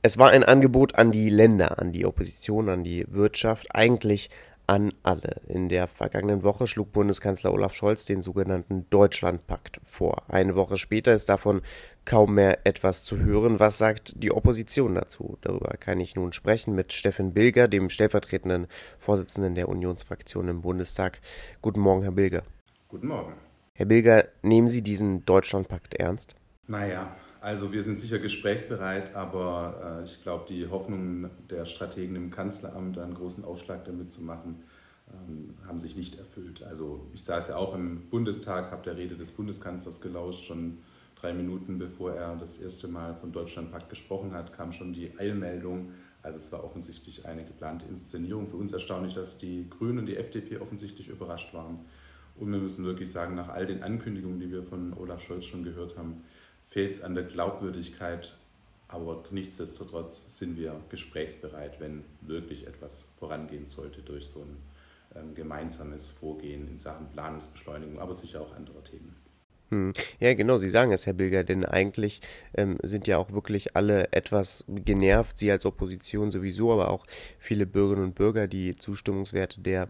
Es war ein Angebot an die Länder, an die Opposition, an die Wirtschaft, eigentlich an alle. In der vergangenen Woche schlug Bundeskanzler Olaf Scholz den sogenannten Deutschlandpakt vor. Eine Woche später ist davon kaum mehr etwas zu hören. Was sagt die Opposition dazu? Darüber kann ich nun sprechen mit Steffen Bilger, dem stellvertretenden Vorsitzenden der Unionsfraktion im Bundestag. Guten Morgen, Herr Bilger. Guten Morgen. Herr Bilger, nehmen Sie diesen Deutschlandpakt ernst? Naja, also wir sind sicher gesprächsbereit, aber äh, ich glaube, die Hoffnungen der Strategen im Kanzleramt, einen großen Aufschlag damit zu machen, ähm, haben sich nicht erfüllt. Also ich saß ja auch im Bundestag, habe der Rede des Bundeskanzlers gelauscht, schon drei Minuten bevor er das erste Mal von Deutschlandpakt gesprochen hat, kam schon die Eilmeldung. Also es war offensichtlich eine geplante Inszenierung. Für uns erstaunlich, dass die Grünen und die FDP offensichtlich überrascht waren. Und wir müssen wirklich sagen, nach all den Ankündigungen, die wir von Olaf Scholz schon gehört haben, fehlt es an der Glaubwürdigkeit, aber nichtsdestotrotz sind wir gesprächsbereit, wenn wirklich etwas vorangehen sollte durch so ein ähm, gemeinsames Vorgehen in Sachen Planungsbeschleunigung, aber sicher auch andere Themen. Hm. Ja, genau, Sie sagen es, Herr Bilger, denn eigentlich ähm, sind ja auch wirklich alle etwas genervt, Sie als Opposition sowieso, aber auch viele Bürgerinnen und Bürger. Die Zustimmungswerte der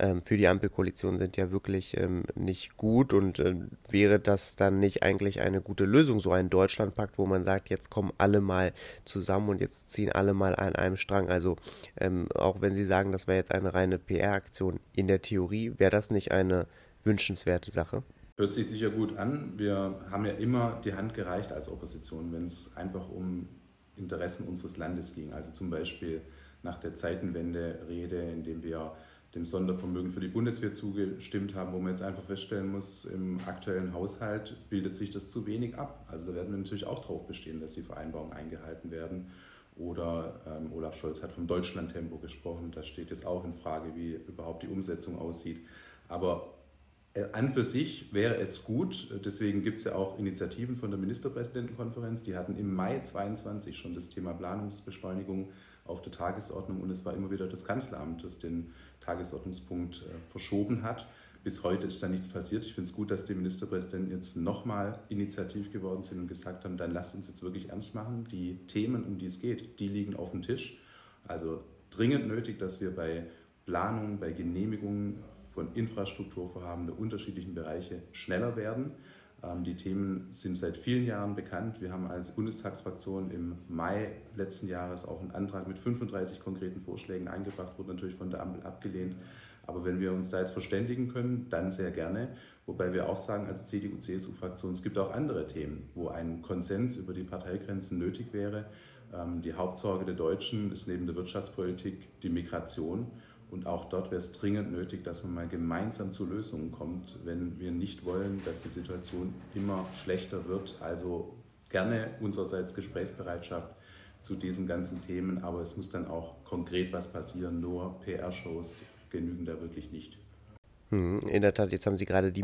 ähm, für die Ampelkoalition sind ja wirklich ähm, nicht gut und äh, wäre das dann nicht eigentlich eine gute Lösung, so ein Deutschlandpakt, wo man sagt, jetzt kommen alle mal zusammen und jetzt ziehen alle mal an einem Strang. Also ähm, auch wenn Sie sagen, das wäre jetzt eine reine PR-Aktion, in der Theorie wäre das nicht eine wünschenswerte Sache? Hört sich sicher gut an. Wir haben ja immer die Hand gereicht als Opposition, wenn es einfach um Interessen unseres Landes ging. Also zum Beispiel nach der Zeitenwende-Rede, in dem wir dem Sondervermögen für die Bundeswehr zugestimmt haben, wo man jetzt einfach feststellen muss, im aktuellen Haushalt bildet sich das zu wenig ab. Also da werden wir natürlich auch darauf bestehen, dass die Vereinbarungen eingehalten werden. Oder ähm, Olaf Scholz hat vom Deutschlandtempo gesprochen. Da steht jetzt auch in Frage, wie überhaupt die Umsetzung aussieht. Aber äh, an für sich wäre es gut, deswegen gibt es ja auch Initiativen von der Ministerpräsidentenkonferenz, die hatten im Mai 22 schon das Thema Planungsbeschleunigung auf der Tagesordnung und es war immer wieder das Kanzleramt, das den Tagesordnungspunkt äh, verschoben hat. Bis heute ist da nichts passiert. Ich finde es gut, dass die Ministerpräsidenten jetzt nochmal initiativ geworden sind und gesagt haben, dann lasst uns jetzt wirklich ernst machen. Die Themen, um die es geht, die liegen auf dem Tisch. Also dringend nötig, dass wir bei Planung, bei Genehmigungen von Infrastrukturvorhaben der unterschiedlichen Bereiche schneller werden. Ähm, die Themen sind seit vielen Jahren bekannt. Wir haben als Bundestagsfraktion im Mai letzten Jahres auch einen Antrag mit 35 konkreten Vorschlägen eingebracht, wurde natürlich von der Ampel abgelehnt. Aber wenn wir uns da jetzt verständigen können, dann sehr gerne. Wobei wir auch sagen als CDU-CSU-Fraktion, es gibt auch andere Themen, wo ein Konsens über die Parteigrenzen nötig wäre. Ähm, die Hauptsorge der Deutschen ist neben der Wirtschaftspolitik die Migration. Und auch dort wäre es dringend nötig, dass man mal gemeinsam zu Lösungen kommt, wenn wir nicht wollen, dass die Situation immer schlechter wird. Also gerne unsererseits Gesprächsbereitschaft zu diesen ganzen Themen, aber es muss dann auch konkret was passieren. Nur PR-Shows genügen da wirklich nicht. Hm, in der Tat, jetzt haben Sie gerade die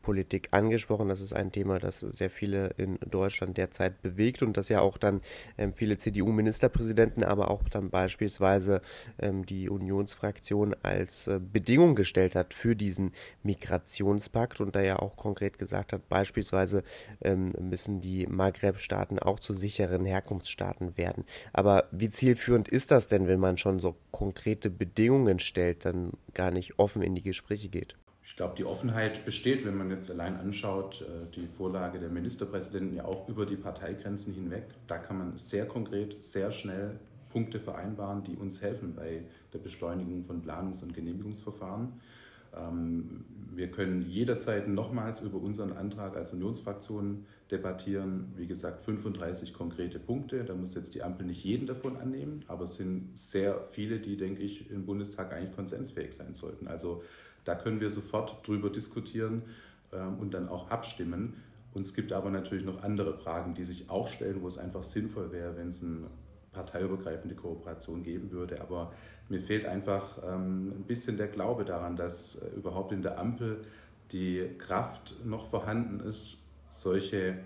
Migrationspolitik angesprochen. Das ist ein Thema, das sehr viele in Deutschland derzeit bewegt und das ja auch dann ähm, viele CDU-Ministerpräsidenten, aber auch dann beispielsweise ähm, die Unionsfraktion als äh, Bedingung gestellt hat für diesen Migrationspakt und da ja auch konkret gesagt hat, beispielsweise ähm, müssen die Maghreb-Staaten auch zu sicheren Herkunftsstaaten werden. Aber wie zielführend ist das denn, wenn man schon so konkrete Bedingungen stellt, dann gar nicht offen in die Gespräche geht? Ich glaube, die Offenheit besteht, wenn man jetzt allein anschaut, äh, die Vorlage der Ministerpräsidenten ja auch über die Parteigrenzen hinweg. Da kann man sehr konkret, sehr schnell Punkte vereinbaren, die uns helfen bei der Beschleunigung von Planungs- und Genehmigungsverfahren. Ähm, wir können jederzeit nochmals über unseren Antrag als Unionsfraktion debattieren. Wie gesagt, 35 konkrete Punkte. Da muss jetzt die Ampel nicht jeden davon annehmen, aber es sind sehr viele, die, denke ich, im Bundestag eigentlich konsensfähig sein sollten. Also da können wir sofort drüber diskutieren ähm, und dann auch abstimmen. Und es gibt aber natürlich noch andere Fragen, die sich auch stellen, wo es einfach sinnvoll wäre, wenn es eine parteiübergreifende Kooperation geben würde. Aber mir fehlt einfach ähm, ein bisschen der Glaube daran, dass äh, überhaupt in der Ampel die Kraft noch vorhanden ist, solche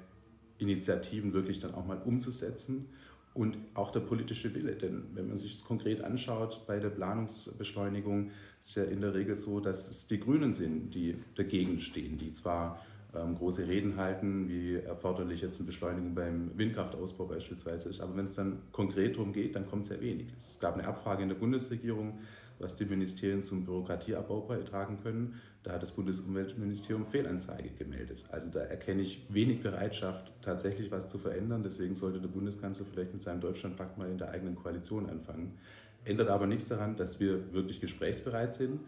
Initiativen wirklich dann auch mal umzusetzen und auch der politische Wille. Denn wenn man sich es konkret anschaut bei der Planungsbeschleunigung, ist ja in der Regel so, dass es die Grünen sind, die dagegen stehen, die zwar ähm, große Reden halten, wie erforderlich jetzt eine Beschleunigung beim Windkraftausbau beispielsweise ist. Aber wenn es dann konkret darum geht, dann kommt sehr wenig. Es gab eine Abfrage in der Bundesregierung, was die Ministerien zum Bürokratieabbau beitragen können. Da hat das Bundesumweltministerium Fehlanzeige gemeldet. Also da erkenne ich wenig Bereitschaft, tatsächlich was zu verändern. Deswegen sollte der Bundeskanzler vielleicht mit seinem Deutschlandpakt mal in der eigenen Koalition anfangen. Ändert aber nichts daran, dass wir wirklich gesprächsbereit sind.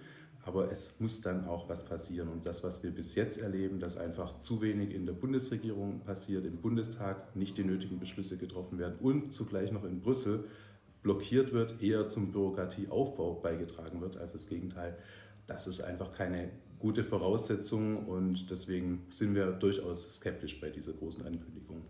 Aber es muss dann auch was passieren. Und das, was wir bis jetzt erleben, dass einfach zu wenig in der Bundesregierung passiert, im Bundestag nicht die nötigen Beschlüsse getroffen werden und zugleich noch in Brüssel blockiert wird, eher zum Bürokratieaufbau beigetragen wird als das Gegenteil. Das ist einfach keine gute Voraussetzung und deswegen sind wir durchaus skeptisch bei dieser großen Ankündigung.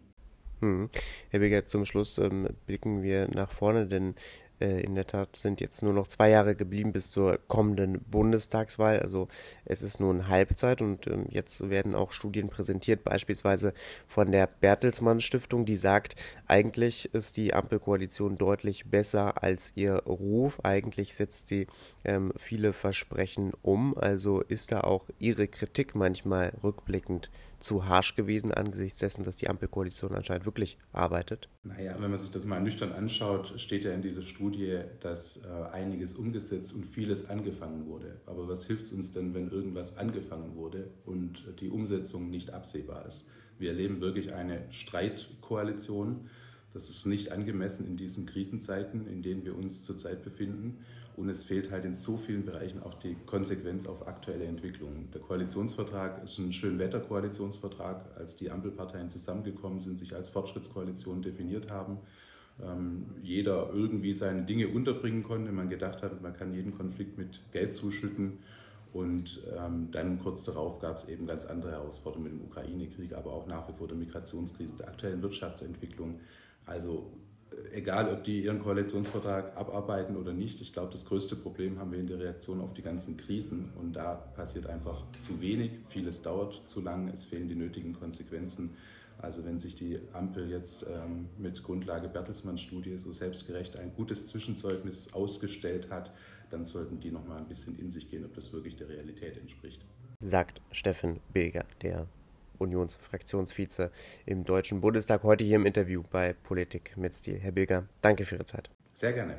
Hm. Herr Beger, zum Schluss ähm, blicken wir nach vorne, denn in der Tat sind jetzt nur noch zwei Jahre geblieben bis zur kommenden Bundestagswahl. Also es ist nun Halbzeit und ähm, jetzt werden auch Studien präsentiert, beispielsweise von der Bertelsmann Stiftung, die sagt, eigentlich ist die Ampelkoalition deutlich besser als ihr Ruf. Eigentlich setzt sie ähm, viele Versprechen um. Also ist da auch ihre Kritik manchmal rückblickend zu harsch gewesen angesichts dessen, dass die Ampelkoalition anscheinend wirklich arbeitet? Naja, wenn man sich das mal nüchtern anschaut, steht ja in dieser Studie, dass äh, einiges umgesetzt und vieles angefangen wurde. Aber was hilft es uns denn, wenn irgendwas angefangen wurde und die Umsetzung nicht absehbar ist? Wir erleben wirklich eine Streitkoalition. Das ist nicht angemessen in diesen Krisenzeiten, in denen wir uns zurzeit befinden. Und es fehlt halt in so vielen Bereichen auch die Konsequenz auf aktuelle Entwicklungen. Der Koalitionsvertrag ist ein Schönwetter-Koalitionsvertrag, als die Ampelparteien zusammengekommen sind, sich als Fortschrittskoalition definiert haben. Ähm, jeder irgendwie seine Dinge unterbringen konnte. Man gedacht hat, man kann jeden Konflikt mit Geld zuschütten. Und ähm, dann kurz darauf gab es eben ganz andere Herausforderungen mit dem Ukraine-Krieg, aber auch nach wie vor der Migrationskrise, der aktuellen Wirtschaftsentwicklung. Also egal ob die ihren Koalitionsvertrag abarbeiten oder nicht, ich glaube, das größte Problem haben wir in der Reaktion auf die ganzen Krisen. Und da passiert einfach zu wenig, vieles dauert zu lang, es fehlen die nötigen Konsequenzen. Also wenn sich die Ampel jetzt ähm, mit Grundlage Bertelsmann-Studie so selbstgerecht ein gutes Zwischenzeugnis ausgestellt hat, dann sollten die noch mal ein bisschen in sich gehen, ob das wirklich der Realität entspricht. Sagt Steffen Beger, der Unionsfraktionsvize im Deutschen Bundestag, heute hier im Interview bei Politik mit Stil. Herr Bilger, danke für Ihre Zeit. Sehr gerne.